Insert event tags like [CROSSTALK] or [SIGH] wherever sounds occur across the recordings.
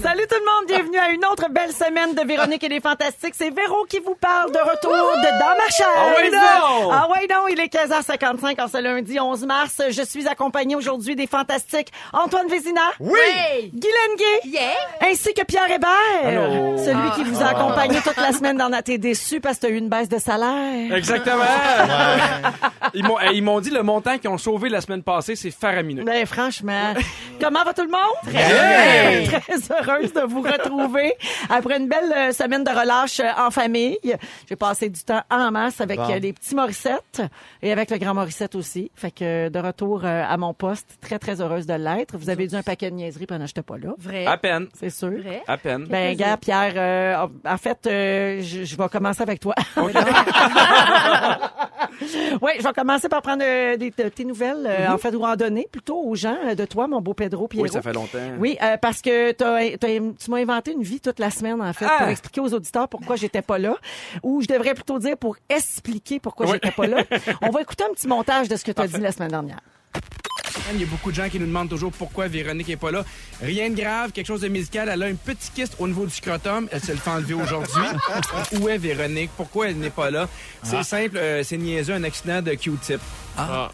Salut tout le monde, bienvenue à une autre belle semaine de Véronique et les Fantastiques. C'est Véro qui vous parle de retour de dans ma chaise. Ah ouais, non! Ah ouais non, il est 15h55 en ce lundi 11 mars. Je suis accompagnée aujourd'hui des Fantastiques Antoine Vézina. Oui! Guylaine Gay. Ainsi que Pierre Hébert. Allô? Celui qui vous a accompagné toute la semaine dans T'es déçu parce que t'as eu une baisse de salaire. Exactement. Ils m'ont ils m'ont dit le montant qu'ils ont sauvé la semaine passée, c'est faramineux. Ben, franchement, comment va tout le monde? Bien. Très heureuse de vous retrouver après une belle euh, semaine de relâche euh, en famille. J'ai passé du temps en masse avec Bon. euh, les petits Morissette et avec le grand Morissette aussi. Fait que de retour à mon poste, très très heureuse de l'être. Vous avez dû un paquet de niaiseries pendant que j'étais pas là. Vrai. À peine. C'est sûr. Vrai. À peine. Ben, gars, Pierre, euh, en fait, euh, je, je vais commencer avec toi. [LAUGHS] oui, je vais commencer par prendre euh, des, de tes nouvelles, euh, en fait, ou en donner plutôt aux gens euh, de toi, mon beau Pedro Pierrot. Oui, ça fait longtemps. Oui, euh, parce que t'as- t'as- tu m'as inventé une vie toute la semaine, en fait, Ah! pour expliquer aux auditeurs pourquoi j'étais pas là. Ou je devrais plutôt dire pour expliquer pourquoi Oui. j'étais pas là. [LAUGHS] On va écouter un petit montage de ce que tu as dit la semaine dernière. Il y a beaucoup de gens qui nous demandent toujours pourquoi Véronique est pas là. Rien de grave, quelque chose de médical. Elle a un petit kyste au niveau du scrotum. Elle se le fait enlever aujourd'hui. [LAUGHS] Où est Véronique? Pourquoi elle n'est pas là? C'est simple, euh, c'est niaiseux, un accident de Q-tip.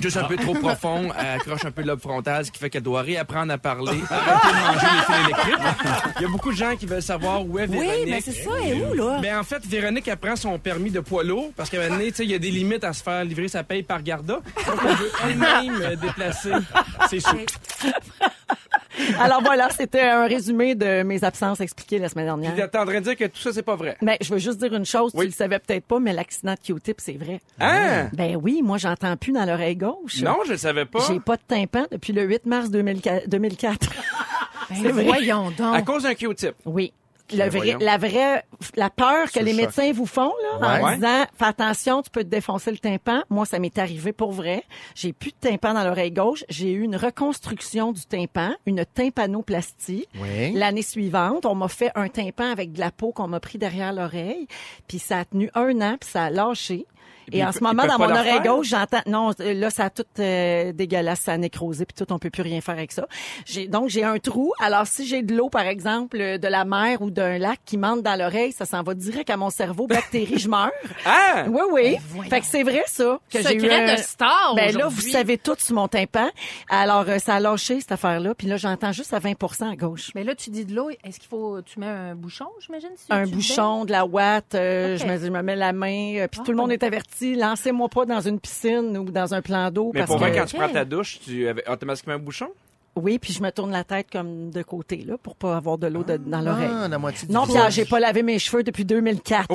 Juste un peu trop profond, [LAUGHS] elle accroche un peu le lobe frontal, ce qui fait qu'elle doit réapprendre à parler, arrêter de manger les fils électriques. Il y a beaucoup de gens qui veulent savoir où est Véronique. Oui, mais c'est ça, et où, là? Ben, en fait, Véronique, elle prend son permis de poids lourd parce qu'à un moment donné, tu sais, il y a des limites à se faire livrer sa paye par Garda. Donc, elle veut elle-même euh, déplacer ses sous. [LAUGHS] [LAUGHS] Alors voilà, c'était un résumé de mes absences expliquées la semaine dernière. Puis t'es en train de dire que tout ça, c'est pas vrai. Ben, je veux juste dire une chose, Oui. tu le savais peut-être pas, mais l'accident de Q-tip, c'est vrai. Hein? Ben oui, moi, j'entends plus dans l'oreille gauche. Non, je le savais pas. J'ai pas de tympan depuis le 8 mars 2004. 2004. [LAUGHS] Ben, voyons À donc. cause d'un Q-tip. Oui. Le vrai, voyons. la vraie, la peur que les choc. médecins vous font, là, en disant, fais attention, tu peux te défoncer le tympan. Moi, ça m'est arrivé pour vrai. J'ai plus de tympan dans l'oreille gauche. J'ai eu une reconstruction du tympan, une tympanoplastie. Oui. L'année suivante, on m'a fait un tympan avec de la peau qu'on m'a pris derrière l'oreille. Puis ça a tenu un an, puis ça a lâché. Et en ce moment, dans mon oreille gauche, j'entends. Non, là, ça a tout euh, dégueulasse, ça a nécrosé, puis tout, on peut plus rien faire avec ça. J'ai donc j'ai un trou. Alors si j'ai de l'eau, par exemple, euh, de la mer ou d'un lac qui monte dans l'oreille, ça s'en va direct à mon cerveau, bactéries, je meurs. Ah! [LAUGHS] Oui, oui. voyons. Fait que c'est vrai ça que j'ai eu. Un- de star Ben là, vous savez tout sur mon tympan. Alors euh, ça a lâché cette affaire-là, puis là j'entends juste à 20 à gauche. Mais là, tu dis de l'eau. Est-ce qu'il faut. Tu mets un bouchon, j'imagine? si un bouchon, de la ouate, euh, je, me, je me mets la main, euh, puis Ah, tout le monde bon. est averti, lancez-moi pas dans une piscine ou dans un plan d'eau. Mais parce pour vrai, que... quand tu prends ta douche, tu avais automatiquement un bouchon? Oui, puis je me tourne la tête comme de côté, là, pour pas avoir de l'eau de- dans l'oreille. Ah, la moitié du Non, visage. Pierre, j'ai pas lavé mes cheveux depuis 2004. [LAUGHS]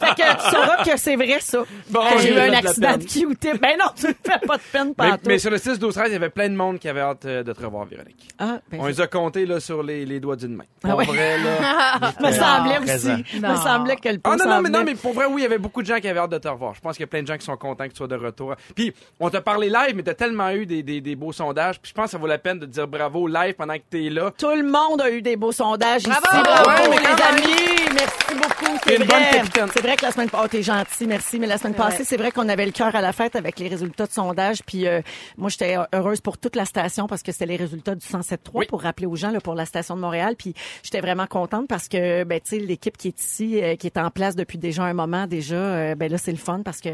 fait que tu sauras que c'est vrai, ça. Bon, que j'ai j'ai eu un fait de la accident de peine. Q-tip. Ben non, tu me fais pas de peine Mais, partout. mais sur le 6 12 13 il y avait plein de monde qui avait hâte euh, de te revoir, Véronique. Ah, ben, On les a comptés là, sur les, les doigts d'une main. Ah Pour ouais. vrai, là. [LAUGHS] me semblait présent. aussi. Me Non. semblait que le Ah pouce non, non, mais non, venait. mais pour vrai, oui, il y avait beaucoup de gens qui avaient hâte de te revoir. Je pense qu'il y a plein de gens qui sont contents que tu sois de retour. Puis, on t'a parlé live, mais t'as tellement eu des, des, des beaux sondages. Puis, je pense que ça vaut la peine de dire bravo live pendant que t'es là. Tout le monde a eu des beaux sondages Bravo! ici. Bravo, Ouais, les amis. Merci beaucoup. C'est une bonne vrai. capitaine. C'est vrai que la semaine passée, oh, t'es gentil, merci. Mais la semaine C'est passée, vrai. c'est vrai qu'on avait le cœur à la fête avec les résultats de sondage. Puis euh, moi, j'étais heureuse pour toute la station parce que c'était les résultats du 107.3 Oui. pour rappeler aux gens là, pour la station de Montréal. Puis j'étais vraiment contente parce que ben tu sais l'équipe qui est ici, euh, qui est en place depuis déjà un moment déjà, euh, ben là c'est le fun parce que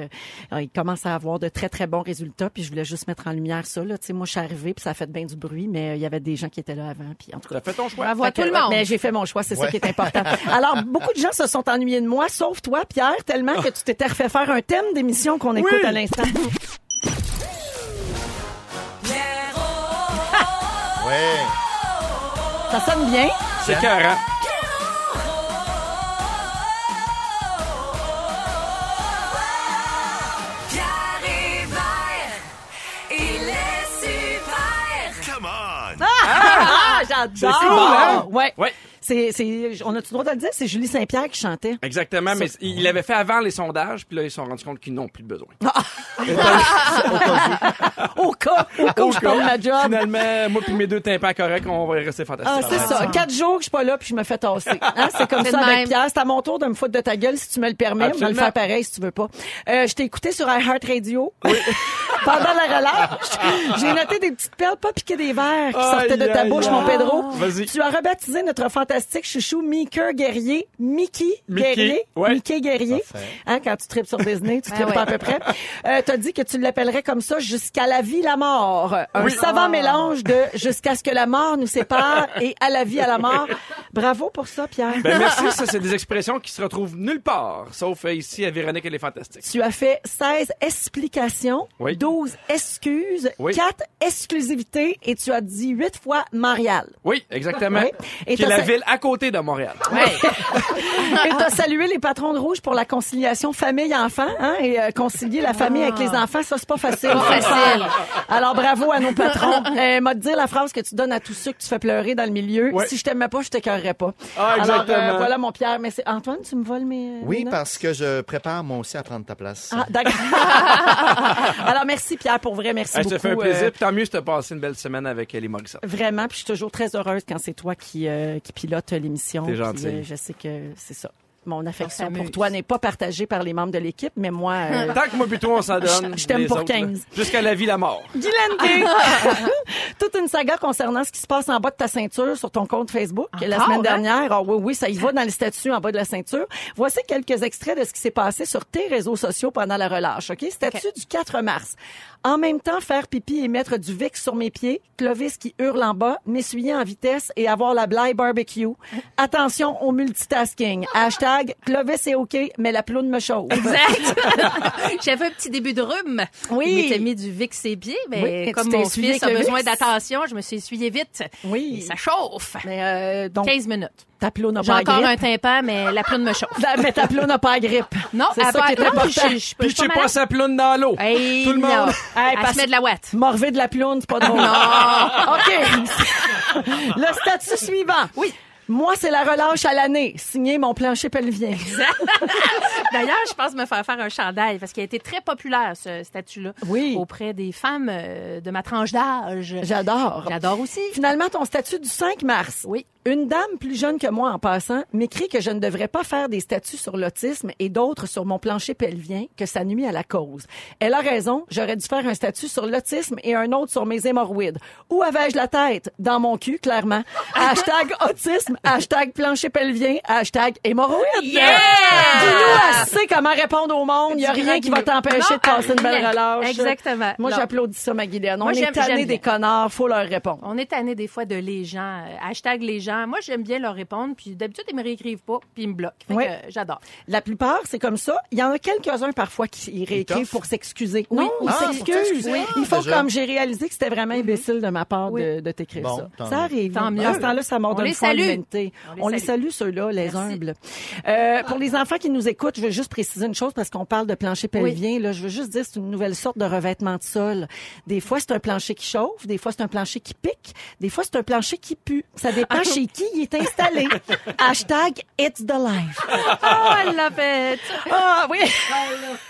euh, ils commencent à avoir de très très bons résultats. Puis je voulais juste mettre en lumière ça. Là, tu sais, moi je suis arrivée puis ça a fait bien du bruit, mais euh, il y avait des gens qui étaient là avant. Puis en tout cas. Fait ton choix. Bravo à Fait tout le monde. Mais j'ai fait mon choix, c'est ça Ouais. qui est important. [LAUGHS] Alors, beaucoup de gens se sont ennuyés de moi, sauf toi, Pierre, tellement que tu t'étais refait faire un thème d'émission qu'on écoute Oui. à l'instant. Ouais. Ça sonne bien? C'est carré. J'adore! C'est cool, hein? Ouais. Ouais. C'est, c'est, on a-tu le droit de le dire? C'est Julie Saint-Pierre qui chantait. Exactement, mais il l'avait fait avant les sondages, puis là, ils se sont rendus compte qu'ils n'ont plus de besoin. [LAUGHS] Au cas, au cas où je de ma job. Finalement, moi puis mes deux tympans corrects, on va rester Ah, c'est ça. Quatre jours que je suis pas là puis je me fais tasser. Hein, c'est comme C'est ça de avec même. Pierre. C'est à mon tour de me foutre de ta gueule si tu me le permets. On va le Absolument. faire pareil si tu veux pas. Euh, je t'ai écouté sur iHeartRadio. [LAUGHS] Pendant la relâche, j'ai noté des petites perles pas piquées des verres qui sortaient de ta bouche, aïe, mon. Pedro. Vas-y. Tu as rebaptisé notre fantastique chouchou Guerrier. Mickey, Mickey, Guerrier. ouais. Mickey Guerrier. Parfait. Hein, quand tu tripes sur Disney, tu Ben tripes ouais. pas à peu près. Euh, t'as dit que tu l'appellerais comme ça jusqu'à la vie, la mort. Un Oui. savant mélange de jusqu'à ce que la mort nous sépare [LAUGHS] et à la vie, à la mort. Bravo pour ça, Pierre. Ben merci, [LAUGHS] ça c'est des expressions qui se retrouvent nulle part, sauf ici à Véronique, elle est fantastique. Tu as fait 16 explications, Oui. 12 excuses, Oui. 4 exclusivités et tu as dit 8 fois Marial. Oui, exactement. Oui. Et Qui est la ville à côté de Montréal. [LAUGHS] Et tu as salué les patrons de rouge pour la conciliation famille-enfant hein, et euh, concilier la famille avec les enfants, ça c'est pas facile. Pas facile. Alors bravo à nos patrons. Euh, m'a dire la phrase que tu donnes à tous ceux que tu fais pleurer dans le milieu. Si je t'aimais pas, je t'écœurerais pas. Ah, Alors exactement. euh, voilà mon Pierre. Mais c'est Antoine, tu me voles mes. euh, mes Oui, notes? parce que je prépare moi aussi à prendre ta place. Ah, d'accord. [LAUGHS] Alors merci Pierre pour vrai, merci Hey, ça beaucoup. fait un plaisir. euh, tant mieux si t'as passé une belle semaine avec Ellie Morissette. Vraiment, puis je suis toujours très heureuse quand c'est toi qui, euh, qui pilote l'émission. T'es euh, je sais que c'est ça. Mon affection On pour toi n'est pas partagée par les membres de l'équipe, mais moi, euh, Tant que moi plutôt on s'en donne. Je- t'aime les pour autres, là. 15. Jusqu'à la vie, la mort. [LAUGHS] Guylaine. [LAUGHS] Toute une saga concernant ce qui se passe en bas de ta ceinture sur ton compte Facebook la Encore, semaine hein? dernière. Ah oui, oui, ça y va dans le statut en bas de la ceinture. Voici quelques extraits de ce qui s'est passé sur tes réseaux sociaux pendant la relâche. OK? Statut du 4 mars? En même temps, faire pipi et mettre du Vicks sur mes pieds, Clovis qui hurle en bas, m'essuyer en vitesse et avoir la blague barbecue. Attention au multitasking. Hashtag Clovis est OK, mais la ploune me chauffe. Exact. [LAUGHS] J'avais un petit début de rhume. Oui. Il m'était mis du Vicks ses pieds, mais Oui, comme mon fils a besoin d'attention, je me suis essuyé vite. Oui. Et ça chauffe. Mais euh, donc, 15 minutes. ta ploune n'a J'ai pas encore la un tympan, mais la plume me chauffe. [LAUGHS] Mais ta ploune n'a pas la grippe. Non, c'est ça qui est pas- non, important. je- je- je- Puis je pas sa ploune dans l'eau. Hey, Tout le non. monde. Hey, Elle parce- se met de la ouate. Morvé de la ploune, c'est pas drôle. [LAUGHS] OK. le statut suivant. Oui. Moi, c'est la relâche à l'année. Signé mon plancher pelvien. [LAUGHS] D'ailleurs, je pense me faire faire un chandail parce qu'il a été très populaire, ce statut-là. Oui. Auprès des femmes euh, de ma tranche d'âge. J'adore. J'adore aussi. Finalement, ton statut du 5 mars. Oui. Une dame plus jeune que moi en passant m'écrit que je ne devrais pas faire des statuts sur l'autisme et d'autres sur mon plancher pelvien, que ça nuit à la cause. Elle a raison, j'aurais dû faire un statut sur l'autisme et un autre sur mes hémorroïdes. Où avais-je la tête? Dans mon cul, clairement. [LAUGHS] hashtag autisme, hashtag plancher pelvien, hashtag hémorroïdes. Yeah! Dis-nous assez comment répondre au monde. Il n'y a rien qui va t'empêcher de passer une belle relâche. Exactement. Moi, j'applaudis ça, ma Guylaine. On Moi, est tanné des connards, faut leur répondre. On est tanné des fois de les gens. euh, hashtag les gens. Moi, j'aime bien leur répondre. Puis d'habitude, ils me réécrivent pas. Puis ils me bloquent. Fait Ouais. que, euh, j'adore. La plupart, c'est comme ça. Il y en a quelques-uns parfois qui réécrivent pour s'excuser. Non, ils Ah, s'excusent. Oui. Ils font déjà. comme j'ai réalisé que c'était vraiment imbécile de ma part Oui. de, de t'écrire Bon, ça. tant Ça arrive. Tant mieux. À ce temps-là, ça On m'ordonne. On les On les salue. ceux-là, les Merci. humbles. Euh, pour les enfants qui nous écoutent, je veux juste préciser une chose parce qu'on parle de plancher pelvien. Là, je veux juste dire c'est une nouvelle sorte de revêtement de sol. Des fois, c'est un plancher qui chauffe. Des fois, c'est un plancher qui pique. Des fois, c'est un plancher qui pue. Ça dépend [LAUGHS] chez qui il est installé. [LAUGHS] Hashtag It's the life. Oh, I love it. Ah oui!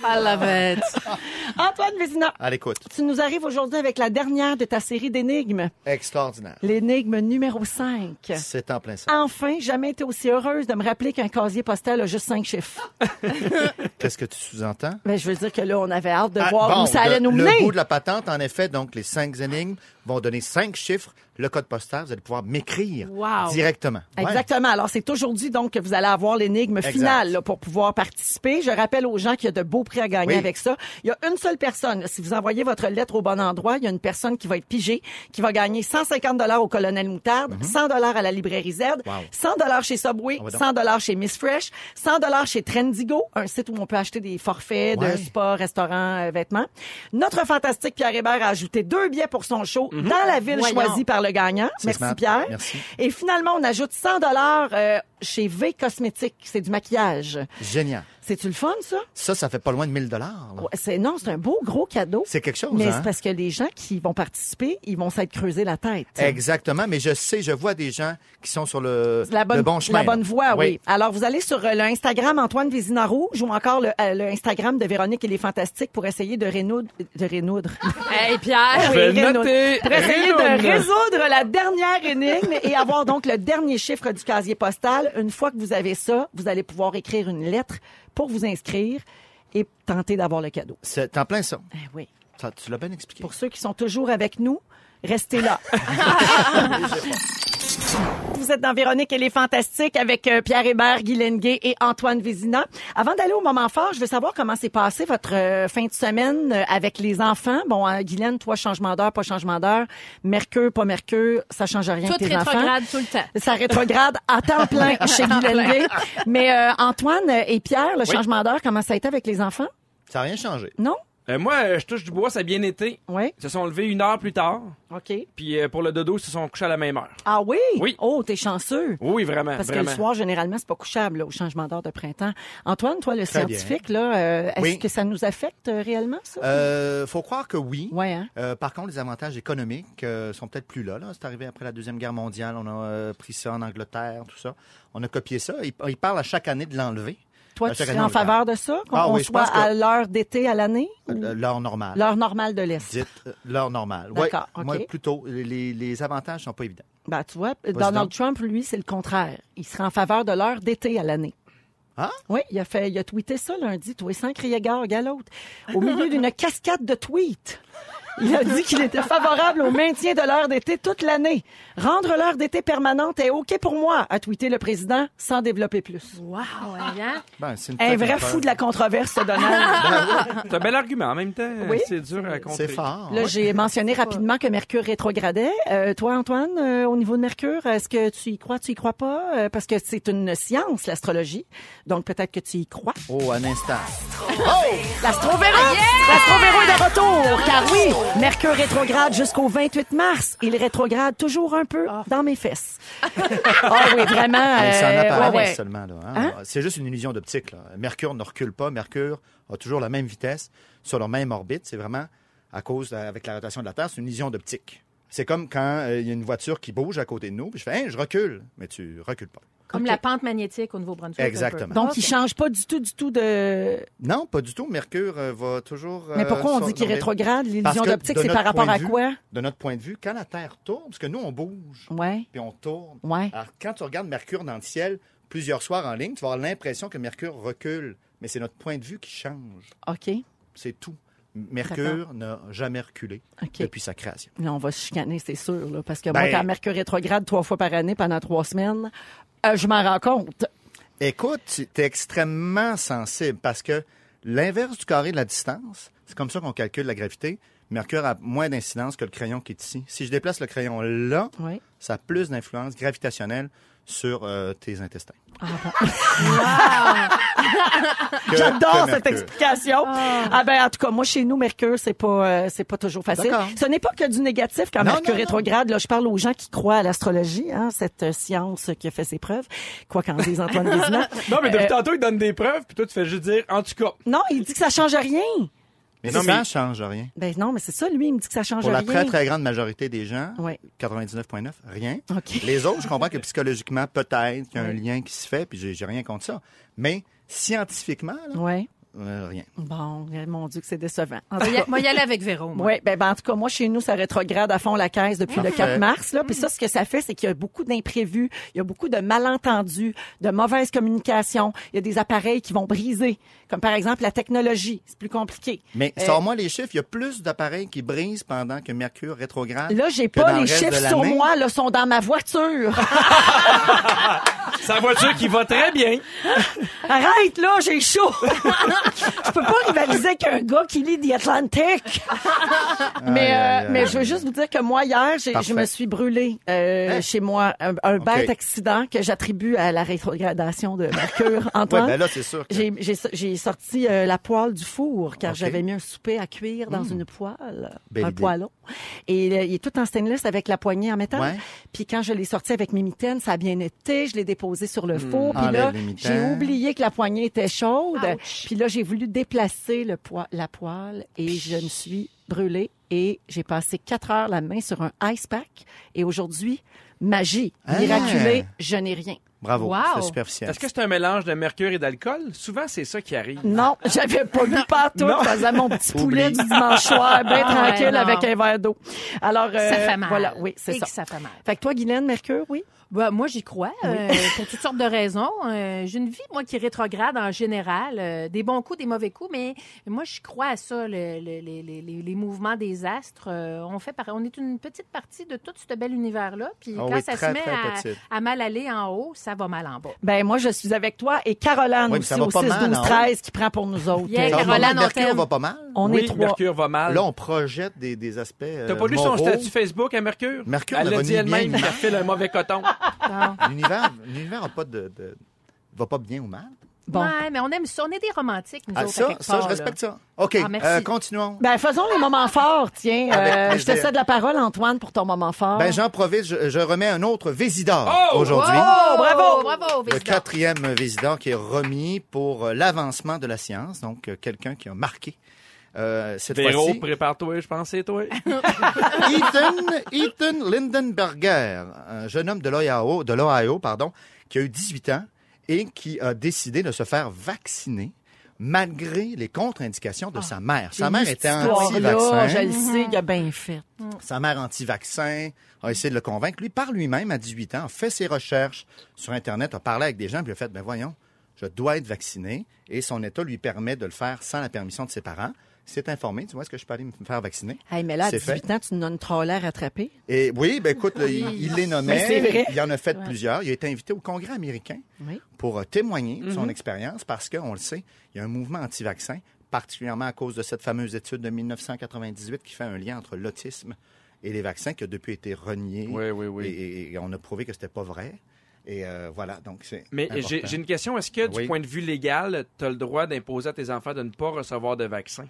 I love it. [LAUGHS] Antoine Vézina, À l'écoute. tu nous arrives aujourd'hui avec la dernière de ta série d'énigmes. Extraordinaire. L'énigme numéro 5. C'est en plein ça. Enfin, jamais été aussi heureuse de me rappeler qu'un casier postal a juste cinq chiffres. [LAUGHS] Qu'est-ce que tu sous-entends? Ben, je veux dire que là, on avait hâte de Ah, voir bon, où ça allait le, nous le mener. bout de la patente, en effet, donc les cinq énigmes vont donner cinq chiffres, le code postal, vous allez pouvoir m'écrire Wow. directement. Ouais. Exactement. Alors, c'est aujourd'hui donc que vous allez avoir l'énigme finale là, pour pouvoir participer. Je rappelle aux gens qu'il y a de beaux prix à gagner Oui. avec ça. Il y a une seule personne. Si vous envoyez votre lettre au bon endroit, il y a une personne qui va être pigée, qui va gagner 150 dollars au Colonel Moutarde, 100 dollars à la librairie Z, Mhm. Wow. 100 dollars chez Subway, Ah ouais donc. 100 dollars chez Miss Fresh, 100 dollars chez Trendigo, un site où on peut acheter des forfaits Ouais. de spa, restaurant, euh, vêtements. Notre fantastique Pierre Hébert a ajouté deux billets pour son show dans la ville Voyons. choisie par le gagnant. Merci smart. Pierre. Merci. Et finalement, on ajoute 100 dollars euh, chez V Cosmétiques. C'est du maquillage. Génial. C'est-tu le fun, ça? Ça, ça fait pas loin de 1000 dollars. Ouais, c'est, non, c'est un beau gros cadeau. C'est quelque chose, Mais hein? c'est parce que les gens qui vont participer, ils vont s'être creusés la tête. Exactement, mais je sais, je vois des gens qui sont sur le, La bonne, le bon chemin. la bonne voie, oui. Alors, vous allez sur euh, le Instagram Antoine Vézina Rouge ou encore le, euh, le Instagram de Véronique et les Fantastiques pour essayer de rénoudre, de rénoudre. Hey, Pierre! [LAUGHS] vais le rénoudre. noter. Pour essayer de résoudre la dernière énigme et avoir donc le dernier chiffre du casier postal. Une fois que vous avez ça, vous allez pouvoir écrire une lettre pour vous inscrire et tenter d'avoir le cadeau. C'est en plein ça. Eh oui. Ça, tu l'as bien expliqué. Pour ceux qui sont toujours avec nous, restez là. [LAUGHS] Vous êtes dans Véronique et les Fantastiques avec euh, Pierre Hébert, Guy Lenguet et Antoine Vézina. Avant d'aller au moment fort, je veux savoir comment s'est passé votre euh, fin de semaine euh, avec les enfants. Bon, euh, Guylaine, toi, changement d'heure, pas changement d'heure. Mercure, pas Mercure, ça change rien Tout avec tes enfants. rétrograde tout le temps. Ça rétrograde à temps [LAUGHS] plein chez Guy Lenguet. Mais euh, Antoine et Pierre, le Oui. changement d'heure, comment ça a été avec les enfants? Ça n'a rien changé. Non? Euh, moi, euh, je touche du bois, ça a bien été. Oui. Ils se sont levés une heure plus tard. OK. Puis euh, pour le dodo, ils se sont couchés à la même heure. Ah oui? Oui. Oh, t'es chanceux. Oui, vraiment. Parce que vraiment. le soir, généralement, c'est pas couchable là, au changement d'heure de printemps. Antoine, toi, le Très scientifique, là, euh, est-ce Oui. que ça nous affecte euh, réellement, ça? Euh, faut croire que oui. Ouais, hein? Euh, par contre, les avantages économiques euh, sont peut-être plus là, là. C'est arrivé après la Deuxième Guerre mondiale. On a euh, pris ça en Angleterre, tout ça. On a copié ça. Ils, ils parlent à chaque année de l'enlever. Toi, à tu serais en garde. faveur de ça? Qu'on Ah oui, soit que- à l'heure d'été à l'année? ou? Euh, L'heure normale. L'heure normale de l'Est? Dites euh, l'heure normale. Ok. Moi, plutôt, les, les avantages sont pas évidents. Ben, tu vois, Donald. Trump, lui, c'est le contraire. Il serait en faveur de l'heure d'été à l'année. Ah? Oui, il a fait, il a tweeté ça lundi, toi, sans crier gare, gars l'autre, au milieu [LAUGHS] d'une cascade de tweets. Il a dit qu'il était favorable au maintien de l'heure d'été toute l'année. Rendre l'heure d'été permanente est OK pour moi, a tweeté le président sans développer plus. Wow, hein? Ben, c'est une Un vrai fou de la controverse, ce Donald. C'est un bel argument en même temps. Oui. C'est dur à contrer. C'est fort. Là, j'ai mentionné rapidement que Mercure rétrogradait. Euh, toi, Antoine, euh, au niveau de Mercure, est-ce que tu y crois, tu y crois pas? Euh, parce que c'est une science, l'astrologie. Donc, peut-être que tu y crois. Oh, un instant. L'Astrovéro! L'Astrovéro est de retour! Car oui, Mercure rétrograde jusqu'au 28 mars. Il rétrograde toujours un peu dans mes fesses. [LAUGHS] Ah oui, vraiment. Mais c'est en euh, apparence ouais, ouais. seulement. Là, hein. Hein? C'est juste une illusion d'optique. là. Mercure ne recule pas. Mercure a toujours la même vitesse sur la même orbite. C'est vraiment à cause, de- avec la rotation de la Terre, c'est une illusion d'optique. C'est comme quand euh, il y a une voiture qui bouge à côté de nous, puis je fais, je recule, mais tu recules pas. Comme la pente magnétique au Nouveau-Brunswick. Exactement. Donc, il change pas du tout, du tout de... Non, pas du tout. Mercure euh, va toujours. Mais euh, pourquoi on dit qu'il l'orbite. rétrograde? L'illusion que d'optique, c'est par rapport à vue- quoi? De notre point de vue, quand la Terre tourne, parce que nous, on bouge, Ouais, puis on tourne. ouais. Alors, quand tu regardes Mercure dans le ciel plusieurs soirs en ligne, tu vas avoir l'impression que Mercure recule. Mais c'est notre point de vue qui change. OK. C'est tout. Mercure n'a jamais reculé depuis sa création. Là, on va se chicaner, c'est sûr, là, parce que Ben- moi, quand Mercure rétrograde trois fois par année pendant trois semaines, euh, je m'en rends compte. Écoute, tu es extrêmement sensible parce que l'inverse du carré de la distance, c'est comme ça qu'on calcule la gravité. Mercure a moins d'incidence que le crayon qui est ici. Si je déplace le crayon là, Oui. ça a plus d'influence gravitationnelle sur euh, tes intestins. [LAUGHS] Que- J'adore cette explication. Ah. ben en tout cas, moi chez nous Mercure, c'est pas euh, c'est pas toujours facile. Ce n'est pas que du négatif quand Non, Mercure non, non. rétrograde. Là, je parle aux gens qui croient à l'astrologie, hein, cette euh, science qui a fait ses preuves. Quoi qu'en dise Antoine Vézina. [LAUGHS] Non, mais depuis Euh, tantôt, il donne des preuves, puis toi, tu fais juste dire, en tout cas. Non, il dit que ça change rien. Mais Non, ça mais- change rien. Ben non, mais c'est ça lui, il me dit que ça change Pour la rien. très, très grande majorité des gens, Ouais. 99,9, rien. [LAUGHS] Les autres, je comprends que psychologiquement, peut-être qu'il y a un lien qui se fait, puis j'ai rien contre ça. Mais scientifiquement, là, Ouais. euh, rien. Bon, mon Dieu que c'est décevant. En Moi, y, moi, y aller avec Véro, moi. Oui, ben, ben, en tout cas, moi, chez nous, ça rétrograde à fond la caisse depuis le 4 mars. Là. Puis ça, ce que ça fait, c'est qu'il y a beaucoup d'imprévus, il y a beaucoup de malentendus, de mauvaise communication. Il y a des appareils qui vont briser, comme par exemple la technologie. C'est plus compliqué. Mais Euh, sors-moi les chiffres, il y a plus d'appareils qui brisent pendant que Mercure rétrograde. Là, j'ai pas les le chiffres sur moi, là, sont dans ma voiture. [LAUGHS] Sa voiture qui va très bien. Arrête, là, j'ai chaud. je peux pas rivaliser avec un gars qui lit The Atlantic. mais, Aïe, euh, aïe, aïe. mais je veux juste vous dire que moi, hier, j'ai- je me suis brûlée euh, Hein? chez moi. Un, bête accident que j'attribue à la rétrogradation de Mercure. [LAUGHS] Ouais, Antoine? ben là, c'est sûr. que- J'ai- J'ai sorti euh, la poêle du four car j'avais mis un souper à cuire dans une poêle, Belle un idée. poêlon. Et euh, il est tout en stainless avec la poignée en métal. Ouais. Puis quand je l'ai sorti avec mes mitaines, ça a bien été. Je l'ai déposé sur le four. Puis Enlève là, j'ai oublié que la poignée était chaude. Ouch. Puis là, j'ai voulu déplacer le la poêle et je me suis brûlée. Et j'ai passé quatre heures la main sur un ice pack. Et aujourd'hui, magie, Ah. miraculée, je n'ai rien. Bravo, Wow. c'est superficiel. Est-ce que c'est un mélange de mercure et d'alcool? Souvent, c'est ça qui arrive. Non, j'avais pas bu partout. Non. Je faisais mon petit poulet du dimanche soir, bien Ah, tranquille ouais, avec un verre d'eau. Alors, euh, Ça fait mal. voilà, oui, c'est ça. que ça fait mal. Fait que toi, Guylaine, Mercure, oui? Bah, moi, j'y crois, euh, pour toutes sortes de raisons. Euh, J'ai une vie, moi, qui est rétrograde en général. euh, des bons coups, des mauvais coups, mais moi, je crois à ça, le- le- les- les- les- les mouvements des astres. Euh, on, fait par- on est une petite partie de tout ce bel univers-là. Puis Ah quand oui, ça très, se met à, mal aller en haut, ça va mal en bas. Ben, moi, je suis avec toi et Caroline Oui, aussi au pas 6, mal, 12, hein? 13 qui prend pour nous autres. Yeah, Euh, Caroline, Mercure va pas mal? on oui, est trois. Mercure va mal. Là, on projette des, des aspects. euh, T'as pas lu son moraux. statut Facebook à Mercure? Mercure Elle ne a dit elle-même qu'elle file un mauvais coton. L'univers l'univers a pas de, de- va pas bien ou mal. Bon. Ouais, mais on aime ça. On est des romantiques, nous Ah, autres, à ça, quelque ça, part, je là. respecte ça. OK, Ah, merci. euh, continuons. Ben, faisons les moments forts, tiens. Euh, je te cède la parole, Antoine, pour ton moment fort. Ben, j'en profite, je, je remets un autre Vésidor Oh! aujourd'hui. Oh, bravo! Bravo, Le Vésidor. quatrième Vésidor qui est remis pour l'avancement de la science, donc euh, quelqu'un qui a marqué euh, cette Véro, fois-ci. prépare-toi, je c'est toi. [LAUGHS] Ethan, Ethan Lindenberger, un jeune homme de l'Ohio, de l'Ohio, pardon, qui a eu 18 ans et qui a décidé de se faire vacciner malgré les contre-indications de sa mère. Sa mère était Là, je anti-vaccin. le sais, il a bien fait. Sa mère anti-vaccin a essayé de le convaincre. Lui, par lui-même, à 18 ans, a fait ses recherches sur Internet, a parlé avec des gens, puis a fait, ben voyons, je dois être vacciné. Et son État lui permet de le faire sans la permission de ses parents. S'est informé, tu vois, est-ce que je peux aller me faire vacciner? Hey, mais là, à C'est 18 ans, tu nous as une trollère attrapée. Et oui, ben écoute, là, il, il les nommait. Mais c'est vrai. Il en a fait plusieurs. Il a été invité au Congrès américain Oui. pour euh, témoigner de son expérience parce qu'on le sait, il y a un mouvement anti-vaccin, particulièrement à cause de cette fameuse étude de 1998 qui fait un lien entre l'autisme et les vaccins qui a depuis été renié. Oui, oui, oui. Et, et- et on a prouvé que c'était pas vrai. Et euh, voilà, donc c'est. Mais j'ai j'ai une question. Est-ce que, du Oui. point de vue légal, tu as le droit d'imposer à tes enfants de ne pas recevoir de vaccin?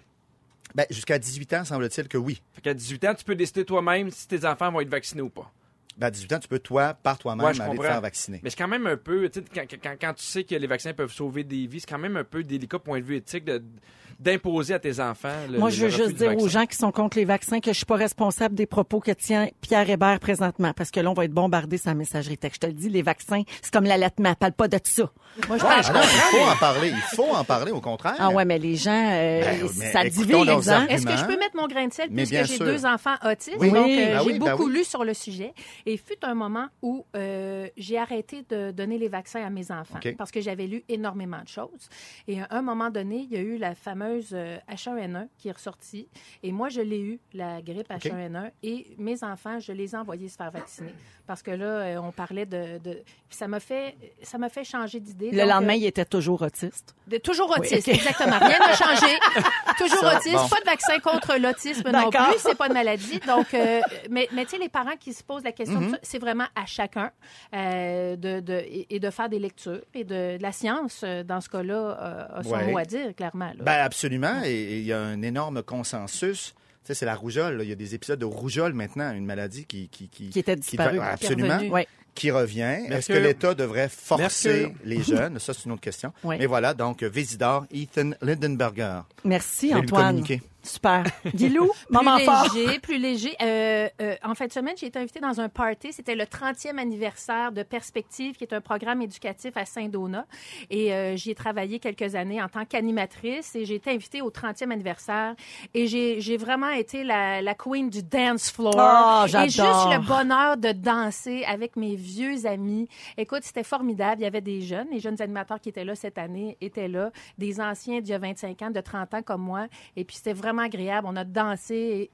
Ben, Jusqu'à 18 ans, semble-t-il que oui. Fait qu'à 18 ans, tu peux décider toi-même si tes enfants vont être vaccinés ou pas. Ben, à 18 ans, tu peux, toi, par toi-même, Ouais, aller te faire vacciner. Mais c'est quand même un peu, tu sais, quand, quand- quand tu sais que les vaccins peuvent sauver des vies, c'est quand même un peu délicat point de vue éthique de- d'imposer à tes enfants le Moi, je veux juste dire aux gens qui sont contre les vaccins que je suis pas responsable des propos que tient Pierre Hébert présentement, parce que là, on va être bombardé sur la messagerie texte. Je te le dis, les vaccins, c'est comme l'allaitement. Parle pas de ça. Moi, je Ouais, pense ah non, il faut en parler. Il faut en parler, au contraire. Ah ouais, mais les gens, euh, Ben, mais ça divise, hein? Est-ce que je peux mettre mon grain de sel Mais puisque j'ai deux enfants autistes? Oui. Donc, euh, Ben j'ai oui, ben beaucoup oui. lu sur le sujet. Et fut un moment où euh, j'ai arrêté de donner les vaccins à mes enfants parce que j'avais lu énormément de choses. Et à un moment donné, il y a eu la fameuse euh, H1N1 qui est ressortie. Et moi, je l'ai eu, la grippe H1N1. Et mes enfants, je les ai envoyés se faire vacciner. Parce que là, euh, on parlait de... de... puis Ça m'a fait, ça m'a fait changer d'idée. Le Donc, lendemain, euh, il était toujours autiste. de- toujours autiste, Oui, exactement. Rien n'a changé. [LAUGHS] toujours Ça, autiste. bon. Pas de vaccin contre l'autisme non plus. C'est pas une maladie. Donc, euh, mais, mais tu sais, les parents qui se posent la question, Mm-hmm. ça, c'est vraiment à chacun euh, de, de, et, et de faire des lectures. Et de, de la science, euh, dans ce cas-là, euh, a son Ouais. mot à dire, clairement. là. Ben absolument. Et et il y a un énorme consensus. Tu sais, c'est la rougeole. là. Il y a des épisodes de rougeole maintenant, une maladie qui qui qui, Qui était disparue. absolument. Qui revient. Est-ce que l'État devrait forcer Mercure. les [LAUGHS] jeunes? Ça, c'est une autre question. Oui. Mais voilà, donc Vésidor, Ethan Lindenberger. Merci, Je vais lui Antoine. communiquer. Super. [LAUGHS] Guilou, Plus moment fort. léger, plus léger. Euh, euh, en fin de semaine, j'ai été invitée dans un party. C'était le 30e anniversaire de Perspective, qui est un programme éducatif à Saint-Donat. Et euh, j'y ai travaillé quelques années en tant qu'animatrice. Et j'ai été invitée au 30e anniversaire. Et j'ai vraiment été la, la queen du dance floor. Oh, et juste le bonheur de danser avec mes vieux amis. Écoute, c'était formidable. Il y avait des jeunes, les jeunes animateurs qui étaient là cette année étaient là, des anciens d'il y a 25 ans, de 30 ans comme moi. Et puis c'était vraiment On a dansé.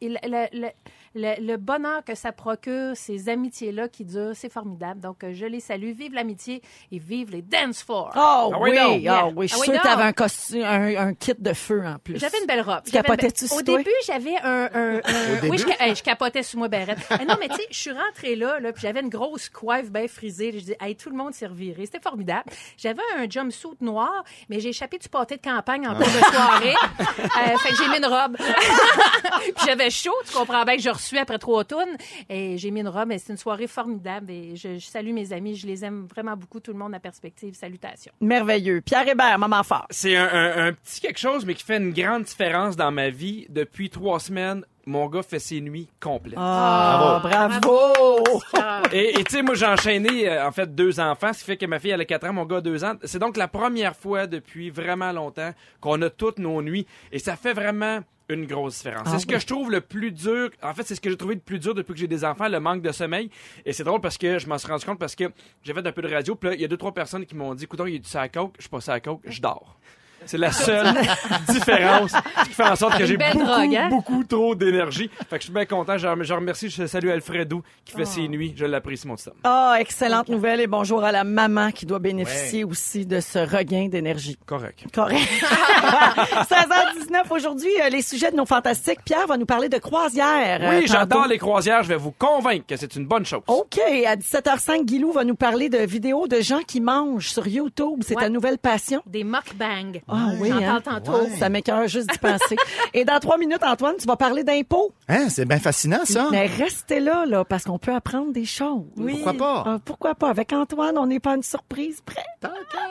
Le- bonheur que ça procure, ces amitiés-là qui durent, c'est formidable. Donc, euh, je les salue. Vive l'amitié et vive les dance floors. Oh Ah oui, oui, ah oui, je Ah suis oui, sûre que t'avais un costume, un, un kit de feu en plus. J'avais une belle robe. Tu capotais-tu Au toi? début, j'avais un... un- un- début? Oui, je, ca- hey, je capotais sur moi, Barrette. Eh non, mais tu sais, je suis rentrée là, là puis j'avais une grosse coiffe bien frisée. Je dis, hey, tout le monde s'est reviré. C'était formidable. J'avais un jumpsuit noir, mais j'ai échappé du pâté de campagne en cours de soirée. Euh, fait que j'ai mis une robe. [LAUGHS] puis j'avais chaud, tu comprends bien que je reçus après trois tonnes. Et j'ai mis une robe, et c'est une soirée formidable. Et je, je salue mes amis, je les aime vraiment beaucoup, tout le monde à perspective. Salutations. Merveilleux. Pierre Hébert, maman fort. C'est un, un- un petit quelque chose, mais qui fait une grande différence dans ma vie. Depuis trois semaines, mon gars fait ses nuits complètes. Ah, bravo. [LAUGHS] Et et tu sais, moi, j'ai enchaîné, euh, en fait, deux enfants, ce qui fait que ma fille, elle a 4 ans, mon gars a 2 ans. C'est donc la première fois depuis vraiment longtemps qu'on a toutes nos nuits. Et ça fait vraiment une grosse différence. Ah c'est ce que je trouve le plus dur. En fait, c'est ce que j'ai trouvé le plus dur depuis que j'ai des enfants, le manque de sommeil. Et c'est drôle parce que je m'en suis rendu compte parce que j'ai fait un peu de radio. Puis là, il y a deux, trois personnes qui m'ont dit, écoute, il y a du ça à coke. Je suis pas à coke, je dors. C'est la seule [LAUGHS] différence qui fait en sorte que j'ai belle beaucoup, drogue, hein? beaucoup trop d'énergie. Fait que je suis bien content. Je, je remercie, je salue Alfredo qui fait ses nuits. Je l'apprécie, mon petit homme. Ah, excellente nouvelle et bonjour à la maman qui doit bénéficier aussi de ce regain d'énergie. Correct. Correct. [LAUGHS] 16h19 aujourd'hui, euh, les sujets de nos fantastiques. Pierre va nous parler de croisière. euh, Oui, j'adore les croisières. Je vais vous convaincre que c'est une bonne chose. OK, à 17h05, Guilou va nous parler de vidéos de gens qui mangent sur YouTube. C'est Ouais. ta nouvelle passion. Des mukbangs. Ah oui, J'en hein? parle tantôt. Ça m'écœure juste d'y penser. [LAUGHS] Et dans trois minutes, Antoine, tu vas parler d'impôts. Hein, c'est bien fascinant, ça. Mais restez là, là, parce qu'on peut apprendre des choses. Pourquoi pas? Ah, pourquoi pas? Avec Antoine, on n'est pas une surprise près.